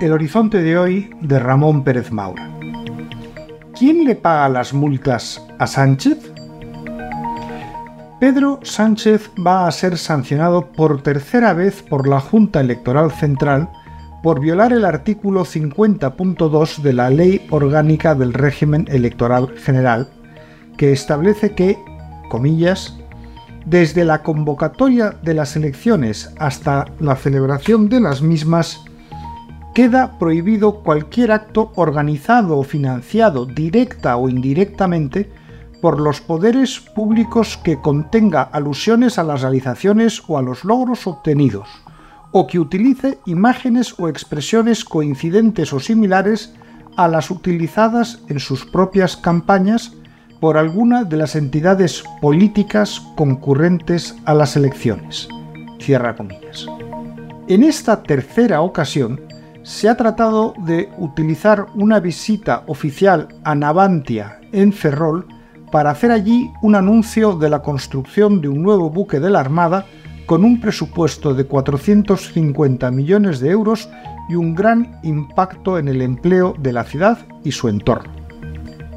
El horizonte de hoy de Ramón Pérez Maura. ¿Quién le paga las multas a Sánchez? Pedro Sánchez va a ser sancionado por tercera vez por la Junta Electoral Central por violar el artículo 50.2 de la Ley Orgánica del Régimen Electoral General, que establece que, comillas, desde la convocatoria de las elecciones hasta la celebración de las mismas, queda prohibido cualquier acto organizado o financiado directa o indirectamente por los poderes públicos que contenga alusiones a las realizaciones o a los logros obtenidos, o que utilice imágenes o expresiones coincidentes o similares a las utilizadas en sus propias campañas por alguna de las entidades políticas concurrentes a las elecciones. En esta tercera ocasión, se ha tratado de utilizar una visita oficial a Navantia, en Ferrol, para hacer allí un anuncio de la construcción de un nuevo buque de la Armada con un presupuesto de 450 millones de euros y un gran impacto en el empleo de la ciudad y su entorno.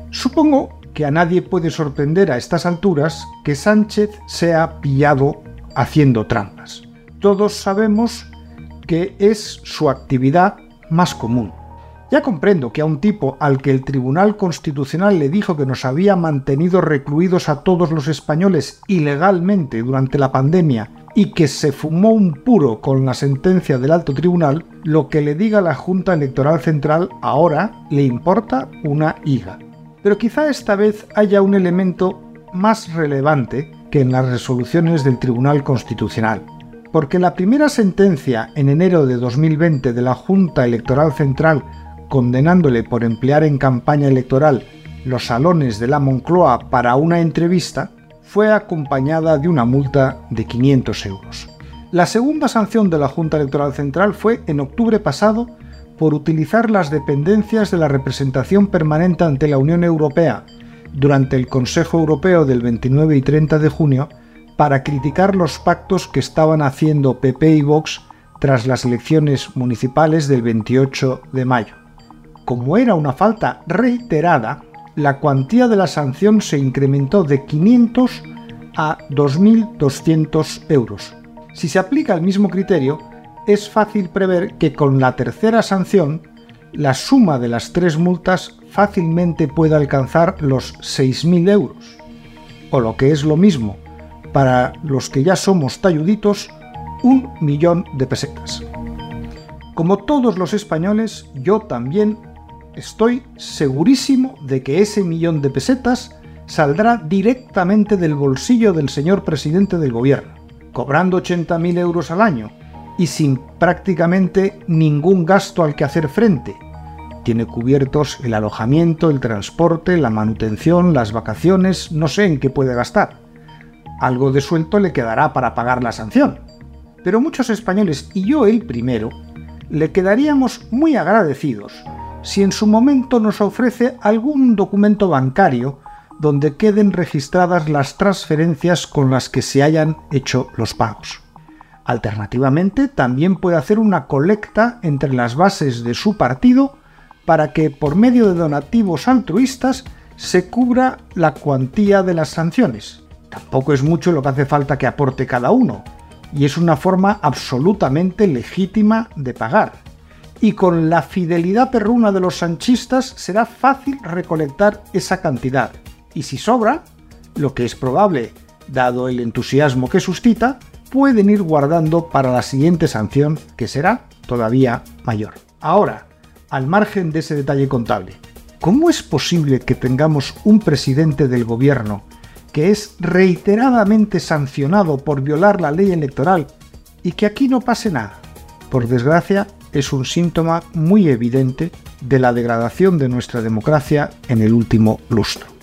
Supongo que a nadie puede sorprender a estas alturas que Sánchez sea pillado haciendo trampas. Todos sabemos que es su actividad más común. Ya comprendo que a un tipo al que el Tribunal Constitucional le dijo que nos había mantenido recluidos a todos los españoles ilegalmente durante la pandemia y que se fumó un puro con la sentencia del alto tribunal, lo que le diga la Junta Electoral Central ahora le importa una higa. Pero quizá esta vez haya un elemento más relevante que en las resoluciones del Tribunal Constitucional porque la primera sentencia en enero de 2020 de la Junta Electoral Central condenándole por emplear en campaña electoral los salones de la Moncloa para una entrevista fue acompañada de una multa de 500 euros. La segunda sanción de la Junta Electoral Central fue en octubre pasado por utilizar las dependencias de la representación permanente ante la Unión Europea durante el Consejo Europeo del 29 y 30 de junio para criticar los pactos que estaban haciendo PP y Vox tras las elecciones municipales del 28 de mayo. Como era una falta reiterada, la cuantía de la sanción se incrementó de 500 a 2.200 euros. Si se aplica el mismo criterio, es fácil prever que con la tercera sanción, la suma de las tres multas fácilmente pueda alcanzar los 6.000 euros. O lo que es lo mismo, para los que ya somos talluditos, un millón de pesetas. Como todos los españoles, yo también estoy segurísimo de que ese millón de pesetas saldrá directamente del bolsillo del señor presidente del gobierno, cobrando 80.000 euros al año y sin prácticamente ningún gasto al que hacer frente. Tiene cubiertos el alojamiento, el transporte, la manutención, las vacaciones, no sé en qué puede gastar algo de suelto le quedará para pagar la sanción. Pero muchos españoles, y yo el primero, le quedaríamos muy agradecidos si en su momento nos ofrece algún documento bancario donde queden registradas las transferencias con las que se hayan hecho los pagos. Alternativamente, también puede hacer una colecta entre las bases de su partido para que, por medio de donativos altruistas, se cubra la cuantía de las sanciones. Tampoco es mucho lo que hace falta que aporte cada uno, y es una forma absolutamente legítima de pagar. Y con la fidelidad perruna de los sanchistas será fácil recolectar esa cantidad. Y si sobra, lo que es probable, dado el entusiasmo que suscita, pueden ir guardando para la siguiente sanción, que será todavía mayor. Ahora, al margen de ese detalle contable, ¿cómo es posible que tengamos un presidente del gobierno que es reiteradamente sancionado por violar la ley electoral y que aquí no pase nada. Por desgracia, es un síntoma muy evidente de la degradación de nuestra democracia en el último lustro.